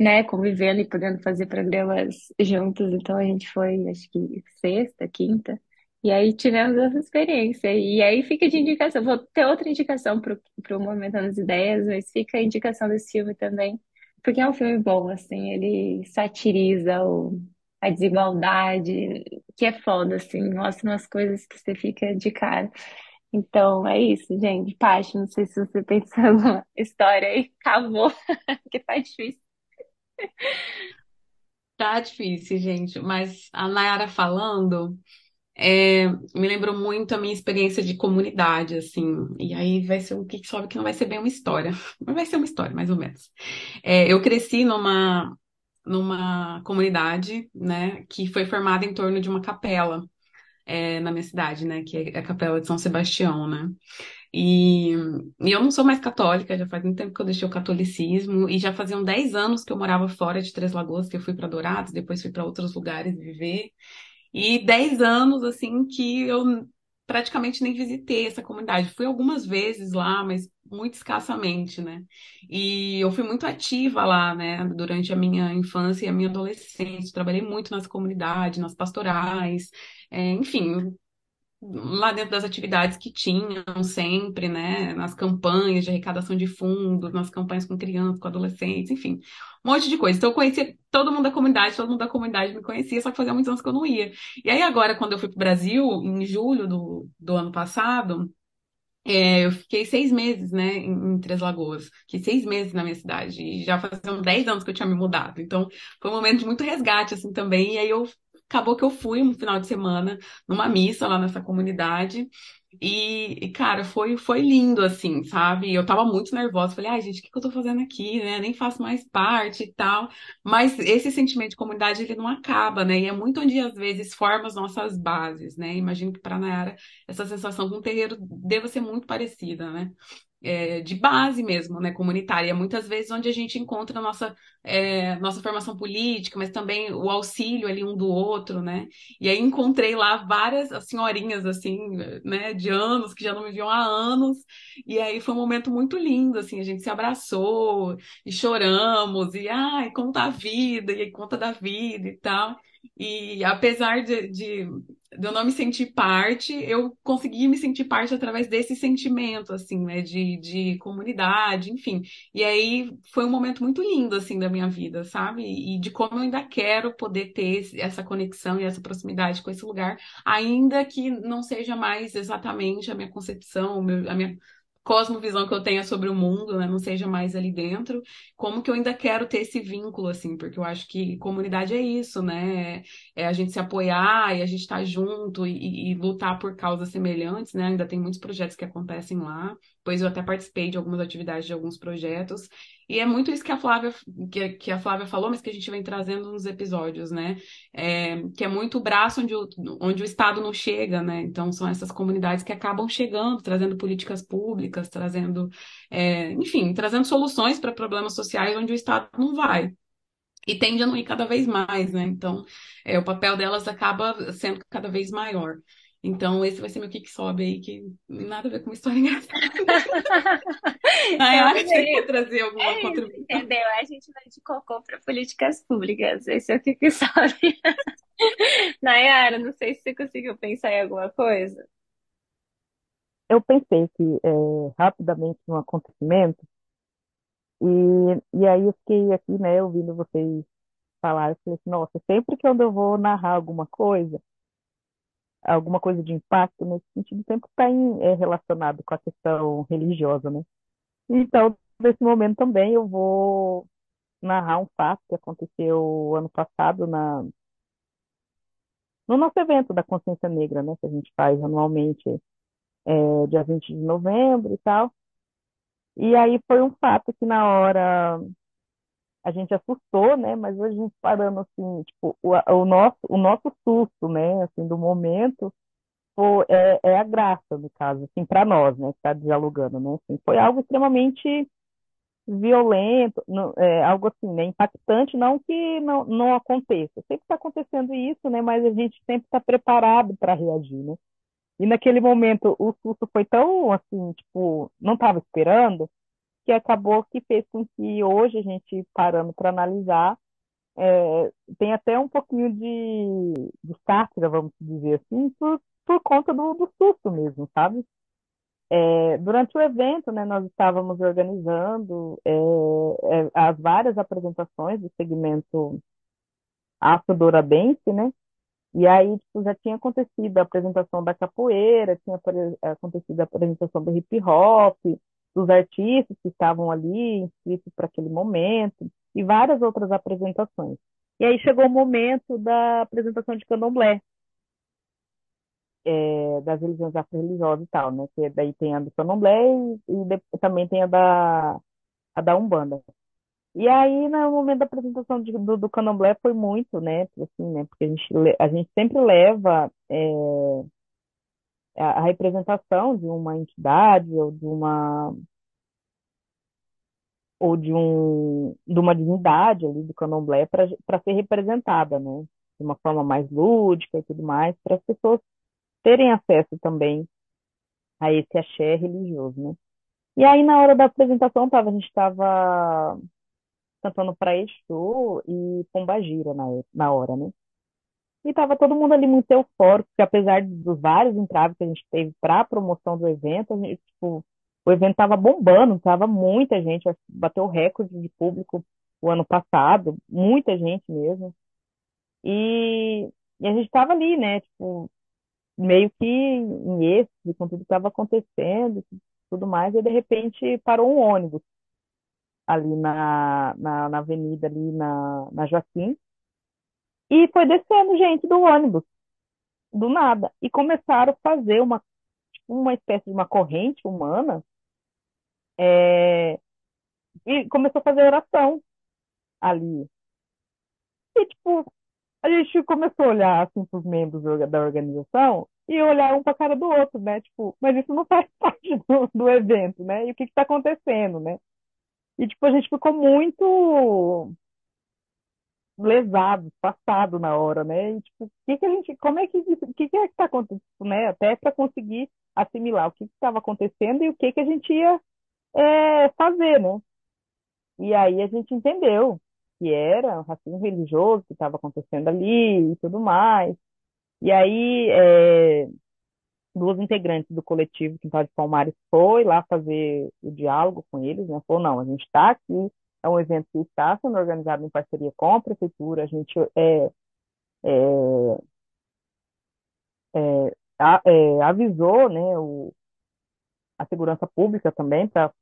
né, convivendo e podendo fazer programas juntos. Então a gente foi, acho que sexta, quinta, e aí tivemos essa experiência. E aí fica de indicação. Vou ter outra indicação para o Movimentando as Ideias, mas fica a indicação desse filme também, porque é um filme bom, assim, ele satiriza o, a desigualdade, que é foda, assim, mostra umas coisas que você fica de cara. Então é isso, gente. Paty, não sei se você [LAUGHS] pensou numa história aí, acabou, [LAUGHS] que tá difícil. Tá difícil, gente, mas a Nayara falando é, me lembrou muito a minha experiência de comunidade, assim, e aí vai ser um que sobe que não vai ser bem uma história, [LAUGHS] mas vai ser uma história, mais ou menos. É, eu cresci numa, numa comunidade, né, que foi formada em torno de uma capela, é, na minha cidade, né, que é a Capela de São Sebastião, né. E, e eu não sou mais católica, já faz muito tempo que eu deixei o catolicismo, e já faziam 10 anos que eu morava fora de Três Lagoas, que eu fui para Dourados, depois fui para outros lugares viver. E 10 anos, assim, que eu praticamente nem visitei essa comunidade. Fui algumas vezes lá, mas muito escassamente, né? E eu fui muito ativa lá, né, durante a minha infância e a minha adolescência. Trabalhei muito nas comunidades, nas pastorais, é, enfim, lá dentro das atividades que tinham sempre, né, nas campanhas de arrecadação de fundos, nas campanhas com crianças, com adolescentes, enfim, um monte de coisa. Então eu conhecia todo mundo da comunidade, todo mundo da comunidade me conhecia, só que fazia muitos anos que eu não ia. E aí agora, quando eu fui para o Brasil, em julho do, do ano passado, é, eu fiquei seis meses, né, em, em Três Lagoas. Fiquei seis meses na minha cidade. E já faziam dez anos que eu tinha me mudado. Então, foi um momento de muito resgate, assim, também. E aí eu acabou que eu fui um final de semana numa missa lá nessa comunidade. E, e, cara, foi, foi lindo, assim, sabe? Eu tava muito nervosa. Falei, ai, gente, o que que eu tô fazendo aqui, né? Nem faço mais parte e tal. Mas esse sentimento de comunidade, ele não acaba, né? E é muito onde, às vezes, forma as nossas bases, né? Imagino que para Nayara essa sensação com o terreiro deva ser muito parecida, né? É, de base mesmo, né, comunitária, muitas vezes onde a gente encontra a nossa, é, nossa formação política, mas também o auxílio ali um do outro, né, e aí encontrei lá várias senhorinhas, assim, né, de anos, que já não me viam há anos, e aí foi um momento muito lindo, assim, a gente se abraçou, e choramos, e ai, conta a vida, e conta da vida e tal, e apesar de, de, de eu não me sentir parte, eu consegui me sentir parte através desse sentimento, assim, né, de, de comunidade, enfim. E aí foi um momento muito lindo, assim, da minha vida, sabe? E de como eu ainda quero poder ter essa conexão e essa proximidade com esse lugar, ainda que não seja mais exatamente a minha concepção, a minha cosmovisão que eu tenha sobre o mundo, né, não seja mais ali dentro, como que eu ainda quero ter esse vínculo, assim, porque eu acho que comunidade é isso, né, é a gente se apoiar e a gente estar tá junto e, e, lutar por causas semelhantes, né, ainda tem muitos projetos que acontecem lá, pois eu até participei de algumas atividades de alguns projetos, e é muito isso que a Flávia, que, que a Flávia falou, mas que a gente vem trazendo nos episódios, né? É, que é muito o braço onde o, onde o Estado não chega, né? Então são essas comunidades que acabam chegando, trazendo políticas públicas, trazendo, é, enfim, trazendo soluções para problemas sociais onde o Estado não vai e tende a não ir cada vez mais, né? Então, é, o papel delas acaba sendo cada vez maior. Então, esse vai ser meu que sobe aí, que nada a ver com uma história [LAUGHS] engraçada. Aí, eu tinha que trazer alguma é contribuição. Entendeu? A gente vai de cocô para políticas públicas. Esse é o que sobe. [LAUGHS] Nayara, não sei se você conseguiu pensar em alguma coisa. Eu pensei que é, rapidamente um acontecimento, e, e aí eu fiquei aqui, né, ouvindo vocês falar, eu falei assim, nossa, sempre que eu vou narrar alguma coisa, alguma coisa de impacto nesse sentido sempre está é, relacionado com a questão religiosa, né? Então, nesse momento também eu vou narrar um fato que aconteceu ano passado na, no nosso evento da Consciência Negra, né, que a gente faz anualmente, é, dia 20 de novembro e tal. E aí foi um fato que na hora a gente assustou, né? Mas hoje a gente parando assim, tipo, o, o nosso, o nosso susto, né? Assim, do momento, foi, é, é a graça, no caso, assim, para nós, né? Que dialogando, né? Assim, foi algo extremamente violento, não, é, algo assim, né? Impactante, não que não, não aconteça. Sempre está acontecendo isso, né? Mas a gente sempre está preparado para reagir, né? E naquele momento o susto foi tão assim, tipo, não estava esperando, que acabou que fez com que hoje a gente parando para analisar, é, tem até um pouquinho de, de sátira, vamos dizer assim, por, por conta do, do susto mesmo, sabe? É, durante o evento, né, nós estávamos organizando é, é, as várias apresentações do segmento afro-douradense, né? E aí, tipo, já tinha acontecido a apresentação da capoeira, tinha acontecido a apresentação do hip hop, dos artistas que estavam ali inscritos para aquele momento e várias outras apresentações. E aí chegou o momento da apresentação de candomblé, é, das religiões afro-religiosas e tal, né? Que daí tem a do candomblé e, e também tem a da, a da Umbanda. E aí, no momento da apresentação de, do, do candomblé foi muito, né? Assim, né? Porque a gente, a gente sempre leva é, a representação de uma entidade ou de uma ou de um de uma divindade ali do candomblé para ser representada, né? De uma forma mais lúdica e tudo mais, para as pessoas terem acesso também a esse axé religioso, né? E aí na hora da apresentação tava, a gente estava cantando para Exu e Pombagira na, na hora, né? E tava todo mundo ali muito eufórico, porque apesar dos vários entraves que a gente teve para a promoção do evento, gente, tipo, o evento tava bombando, tava muita gente, bateu recorde de público o ano passado, muita gente mesmo. E, e a gente tava ali, né, tipo, meio que em êxtase com tudo que estava acontecendo, tudo mais, e de repente parou um ônibus ali na, na, na avenida, ali na, na Joaquim, e foi descendo gente do ônibus, do nada. E começaram a fazer uma, tipo, uma espécie de uma corrente humana. É, e começou a fazer oração ali. E, tipo, a gente começou a olhar, assim, para os membros da organização e olhar um para a cara do outro, né? Tipo, mas isso não [LAUGHS] faz parte do, do evento, né? E o que está acontecendo, né? E, tipo, a gente ficou muito lesado, passado na hora, né? E, tipo, que que a gente, como é que, que que é que está acontecendo, né? Até para conseguir assimilar o que estava acontecendo e o que que a gente ia é, fazer, né? E aí a gente entendeu que era o racismo religioso que estava acontecendo ali e tudo mais. E aí é, duas integrantes do coletivo Quintal de Palmares foi lá fazer o diálogo com eles, né? Falou, não, a gente está aqui é um evento que está sendo organizado em parceria com a prefeitura. A gente é, é, é, a, é, avisou né, o, a segurança pública também para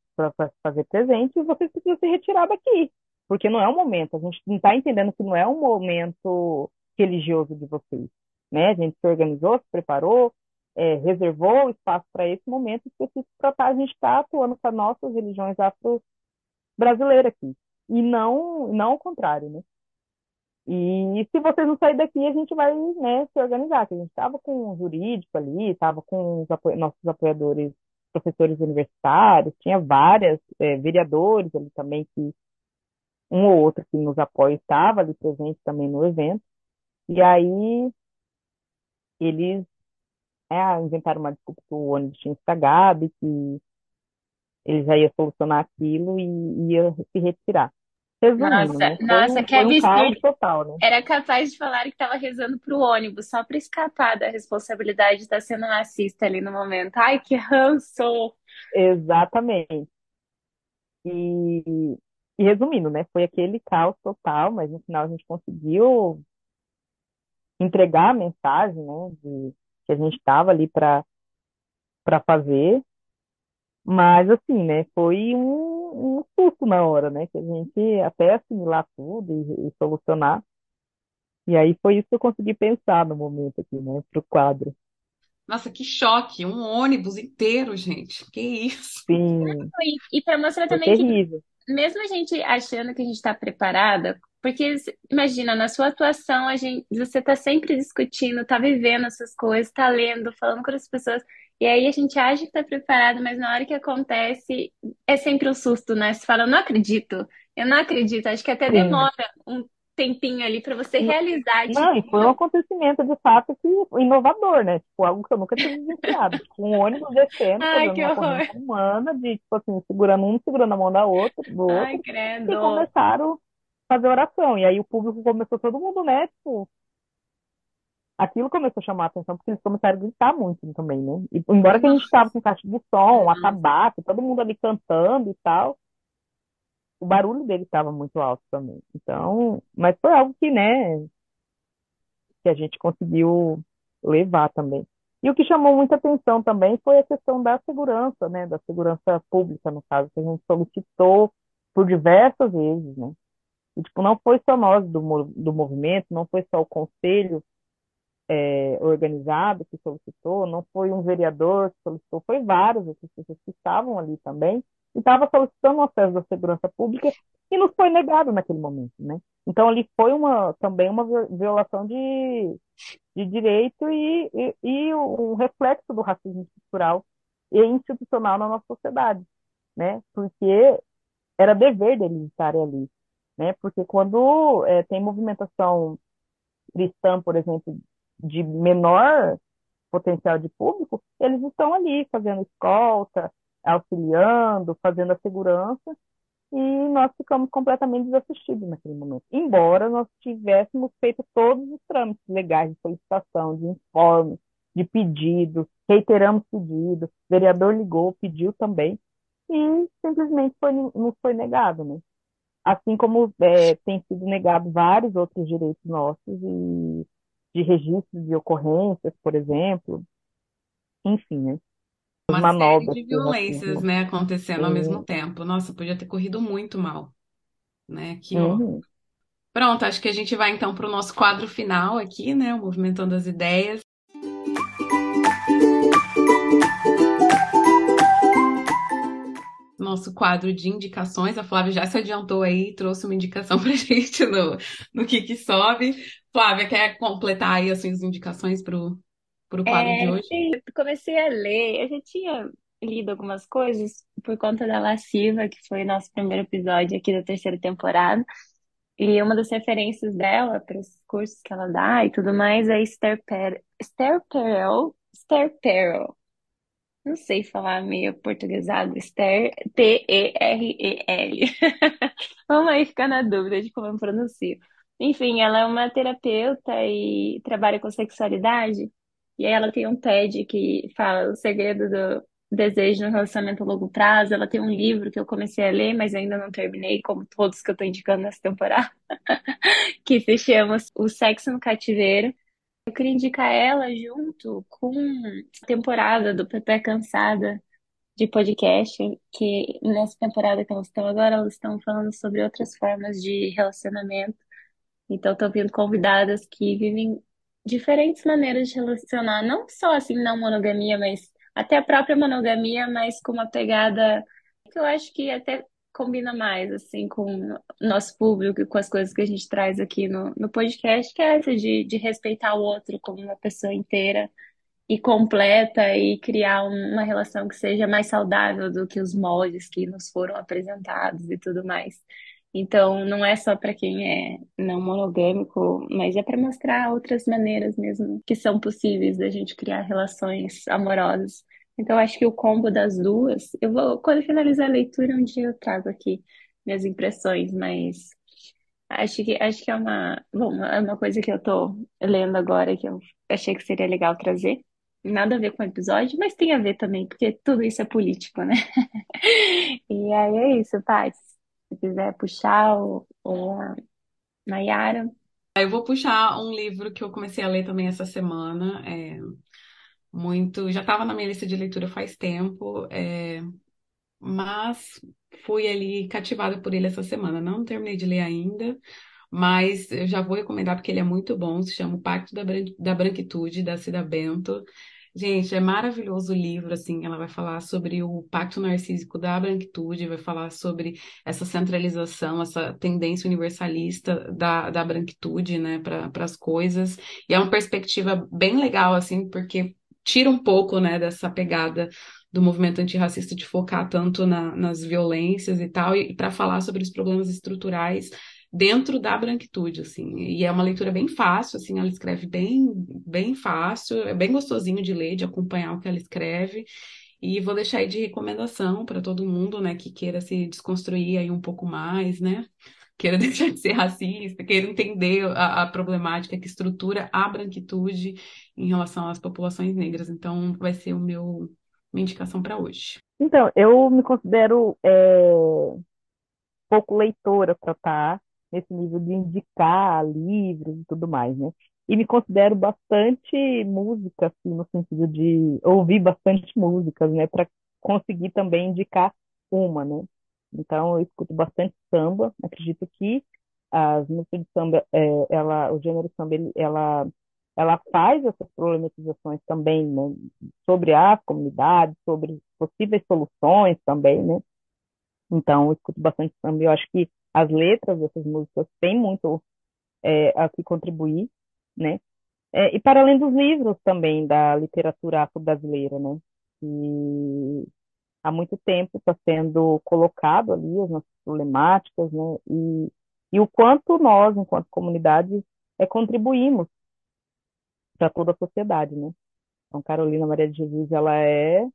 fazer presente e vocês precisam se retirar daqui, porque não é o momento. A gente não está entendendo que não é um momento religioso de vocês. Né? A gente se organizou, se preparou, é, reservou o espaço para esse momento específico para a gente estar tá atuando com as nossas religiões afro brasileira aqui. E não, não o contrário, né? E se vocês não saírem daqui, a gente vai né, se organizar. A gente estava com o jurídico ali, estava com os apo nossos apoiadores, professores universitários, tinha várias é, vereadores ali também que um ou outro que nos apoia estava ali presente também no evento. E aí eles é, inventaram uma desculpa que o ônibus tinha estragado e que ele já ia solucionar aquilo e ia se retirar. Resumindo, Nossa, né? Foi, nossa, que foi um total, né? Era capaz de falar que estava rezando pro ônibus só para escapar da responsabilidade de estar sendo racista ali no momento. Ai, que ranço! Exatamente. E, e resumindo, né? Foi aquele caos total, mas no final a gente conseguiu entregar a mensagem, né? De, que a gente estava ali para para fazer. Mas assim, né, foi um, um susto na hora, né, que a gente até assimilar tudo e, e solucionar. E aí foi isso que eu consegui pensar no momento aqui, né, pro quadro. Nossa, que choque! Um ônibus inteiro, gente. Que isso? Sim, E, e para mostrar foi também que terrível. mesmo a gente achando que a gente está preparada, porque imagina, na sua atuação, a gente, você está sempre discutindo, está vivendo essas coisas, está lendo, falando com as pessoas, e aí a gente acha que está preparado, mas na hora que acontece, é sempre um susto, né? Você fala, eu não acredito, eu não acredito, acho que até Sim. demora um tempinho ali para você realizar, Não, e foi um acontecimento de fato que inovador, né? Tipo, algo que eu nunca tinha vivenciado. Tipo, um ônibus descendo, ai, que uma horror, humana, de, tipo assim, segurando um, segurando a mão da outra, do ai, outro, e credo. começaram a fazer oração. E aí o público começou, todo mundo, né? Tipo, aquilo começou a chamar a atenção, porque eles começaram a gritar muito também, né? E, embora que a gente estava com caixa de som, atabaque, todo mundo ali cantando e tal, o barulho dele estava muito alto também. Então, mas foi algo que, né, que a gente conseguiu levar também. E o que chamou muita atenção também foi a questão da segurança, né, da segurança pública, no caso, que a gente solicitou por diversas vezes, né? E, tipo, não foi só nós do, do movimento, não foi só o conselho é, organizado que solicitou, não foi um vereador que solicitou, foi várias outras pessoas que estavam ali também e estavam solicitando o acesso da segurança pública e nos foi negado naquele momento, né? Então ali foi uma também uma vi- violação de, de direito e, e, e um reflexo do racismo estrutural e institucional na nossa sociedade, né? Porque era dever deles estarem ali, né? Porque quando é, tem movimentação cristã, por exemplo, de menor potencial de público, eles estão ali fazendo escolta, auxiliando, fazendo a segurança, e nós ficamos completamente desassistidos naquele momento. Embora nós tivéssemos feito todos os trâmites legais de solicitação, de informe, de pedido, reiteramos pedido, o vereador ligou, pediu também, e simplesmente foi, nos foi negado, né? Assim como é, tem sido negado vários outros direitos nossos e de registros de ocorrências, por exemplo, enfim, né? Uma série manobras de que o violências, racismo né, acontecendo ao mesmo tem. tempo. Nossa, podia ter corrido muito mal, né? Que ó. Uhum. Pronto, acho que a gente vai então para o nosso quadro final aqui, né? o Movimentando as Ideias. Nosso quadro de indicações. A Flávia já se adiantou aí, trouxe uma indicação [LAUGHS] pra gente no, no que que sobe. Flávia, quer completar aí as suas indicações pro, pro quadro de É, hoje? sim, eu comecei a ler, eu já tinha lido algumas coisas por conta da Lasciva, que foi nosso primeiro episódio aqui da terceira temporada. E uma das referências dela para os cursos que ela dá e tudo mais é Esther Per- Esther Perel. Esther Perel. Não sei falar meio portuguesado. Esther P-E-R-E-L. [LAUGHS] Vamos aí ficar na dúvida de como eu pronuncio. Enfim, ela é uma terapeuta e trabalha com sexualidade. E aí ela tem um TED que fala o segredo do desejo no relacionamento a longo prazo. Ela tem um livro que eu comecei a ler, mas ainda não terminei, como todos que eu tô indicando nessa temporada [LAUGHS] que se chama O Sexo no Cativeiro. Eu queria indicar ela junto com a temporada do Pepe Cansada de podcast, que nessa temporada que elas estão agora, elas estão falando sobre outras formas de relacionamento. Então, estou vindo convidadas que vivem diferentes maneiras de relacionar, não só assim, não monogamia, mas até a própria monogamia, mas com uma pegada que eu acho que até combina mais, assim, com o nosso público e com as coisas que a gente traz aqui no, no podcast, que é essa de, de respeitar o outro como uma pessoa inteira e completa e criar um- uma relação que seja mais saudável do que os moldes que nos foram apresentados e tudo mais. Então, não é só para quem é não monogâmico, mas é para mostrar outras maneiras mesmo que são possíveis da gente criar relações amorosas. Então, eu acho que o combo das duas, eu vou, quando finalizar a leitura, um dia eu trago aqui minhas impressões, mas acho que acho que é uma, bom, é uma coisa que eu tô lendo agora que eu achei que seria legal trazer. Nada a ver com o episódio, mas tem a ver também, porque tudo isso é político, né? [LAUGHS] E aí é isso, Paty. Se quiser puxar o, o Nayara. Eu vou puxar um livro que eu comecei a ler também essa semana. É muito, já estava na minha lista de leitura faz tempo. É mas fui ali cativada por ele essa semana. Não terminei de ler ainda, mas eu já vou recomendar porque ele é muito bom. Se chama O Pacto da, Bran da Branquitude, da Cida Bento. Gente, é maravilhoso o livro, assim, ela vai falar sobre o pacto narcísico da branquitude, vai falar sobre essa centralização, essa tendência universalista da, da branquitude, né, para as coisas, e é uma perspectiva bem legal, assim, porque tira um pouco, né, dessa pegada do movimento antirracista de focar tanto na, nas violências e tal, e, e para falar sobre os problemas estruturais dentro da branquitude, assim. E é uma leitura bem fácil, assim, ela escreve bem, bem fácil, é bem gostosinho de ler, de acompanhar o que ela escreve. E vou deixar aí de recomendação para todo mundo, né, que queira se desconstruir aí um pouco mais, né? Queira [LAUGHS] deixar de ser racista, queira entender a, a problemática que estrutura a branquitude em relação às populações negras. Então, vai ser o meu minha indicação para hoje. Então, eu me considero é, pouco leitora para estar nesse nível de indicar livros e tudo mais, né? E me considero bastante música, assim, no sentido de ouvir bastante músicas, né? Para conseguir também indicar uma, né? Então, eu escuto bastante samba. Acredito que as músicas de samba, é, ela, o gênero samba, ele, ela, ela faz essas problematizações também, né? Sobre as comunidades, sobre possíveis soluções também, né? Então, eu escuto bastante samba. Eu acho que as letras dessas músicas têm muito é, a que contribuir, né? É, e para além dos livros também da literatura afro-brasileira, né? Que há muito tempo está sendo colocado ali as nossas problemáticas, né? E, e o quanto nós, enquanto comunidade, é, contribuímos para toda a sociedade, né? Então, Carolina Maria de Jesus, ela é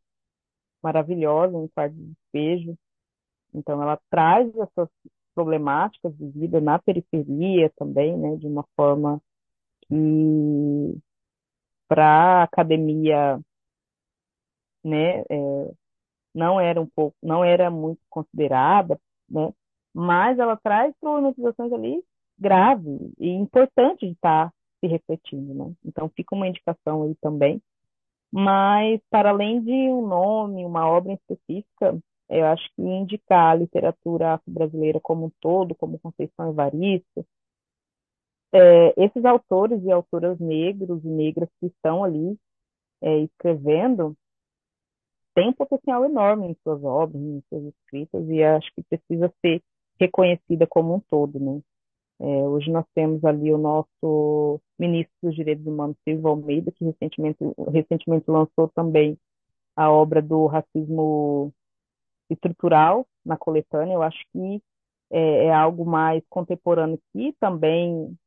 maravilhosa em quarto de despejo. Então, ela traz essas problemáticas de vida na periferia também, né, de uma forma que para a academia, né, é, não era um pouco, não era muito considerada, né, mas ela traz problematizações ali graves e importantes de estar se refletindo, né? Então fica uma indicação aí também. Mas para além de um nome, uma obra específica, eu acho que indicar a literatura afro-brasileira como um todo, como Conceição Evaristo, é, esses autores e autoras negros e negras que estão ali é, escrevendo têm um potencial enorme em suas obras, em suas escritas, e acho que precisa ser reconhecida como um todo, né? É, hoje nós temos ali o nosso ministro dos Direitos Humanos, Silvio Almeida, que recentemente, recentemente lançou também a obra do racismo estrutural na coletânea. Eu acho que é, é algo mais contemporâneo que também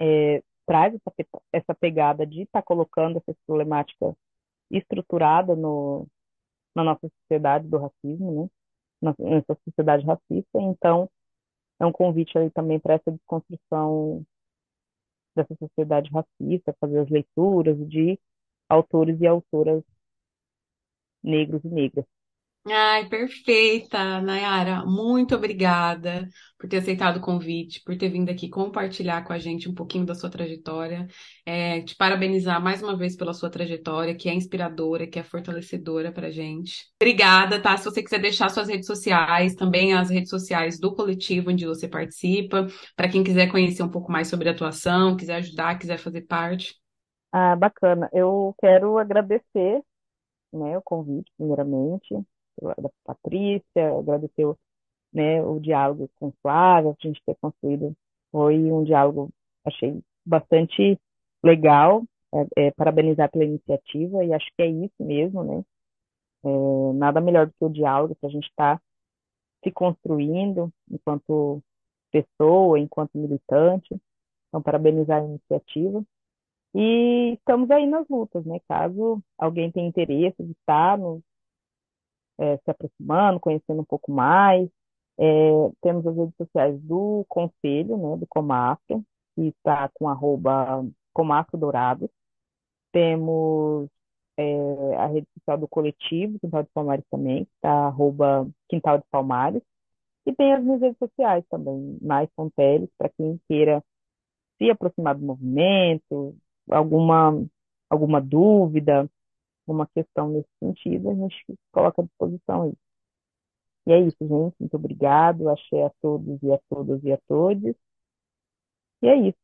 é, traz essa, essa pegada de estar tá colocando essa problemática estruturada no, na nossa sociedade do racismo, né? Nessa sociedade racista. Então, é um convite aí também para essa desconstrução dessa sociedade racista, fazer as leituras de autores e autoras negros e negras. Ai, perfeita, Nayara. Muito obrigada por ter aceitado o convite, por ter vindo aqui compartilhar com a gente um pouquinho da sua trajetória. É, te parabenizar mais uma vez pela sua trajetória, que é inspiradora, que é fortalecedora para a gente. Obrigada, tá? Se você quiser deixar suas redes sociais, também as redes sociais do coletivo onde você participa, para quem quiser conhecer um pouco mais sobre a atuação, quiser ajudar, quiser fazer parte. Ah, bacana. Eu quero agradecer, né, o convite, primeiramente da Patrícia, agradecer né, o diálogo com Flávia, a gente ter construído. Foi um diálogo, achei bastante legal, é, é, parabenizar pela iniciativa, e acho que é isso mesmo, né? É, nada melhor do que o diálogo para a gente estar tá se construindo enquanto pessoa, enquanto militante. Então, parabenizar a iniciativa. E estamos aí nas lutas, né? Caso alguém tenha interesse de estar nos é, se aproximando, conhecendo um pouco mais. É, temos as redes sociais do Conselho, né, do Comafro, que está com arroba Comafro Dourado. Temos é, a rede social do coletivo, Quintal de Palmares também, que está arroba Quintal de Palmares. E tem as minhas redes sociais também, mais Fonteles, para quem queira se aproximar do movimento, alguma, alguma dúvida, alguma questão nesse sentido, a gente coloca à disposição aí. E é isso, gente. Muito obrigado. Axé a todos e a todas e a todos. E é isso.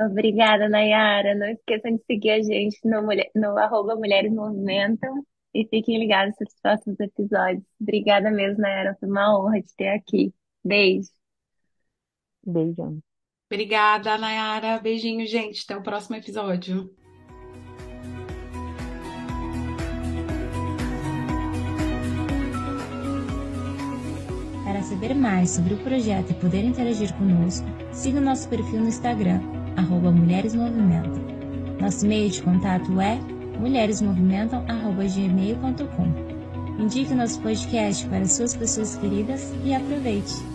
Obrigada, Nayara. Não esqueçam de seguir a gente no, mulher, no arroba Mulheres Movimentam e fiquem ligados para os próximos episódios. Obrigada mesmo, Nayara. Foi uma honra te ter aqui. Beijo. Beijão. Obrigada, Nayara. Beijinho, gente. Até o próximo episódio. Para saber mais sobre o projeto e poder interagir conosco, siga o nosso perfil no Instagram, arroba Mulheres Movimentam. Nosso e-mail de contato é mulheresmovimentam.gmail.com. Indique nosso podcast para suas pessoas queridas e aproveite!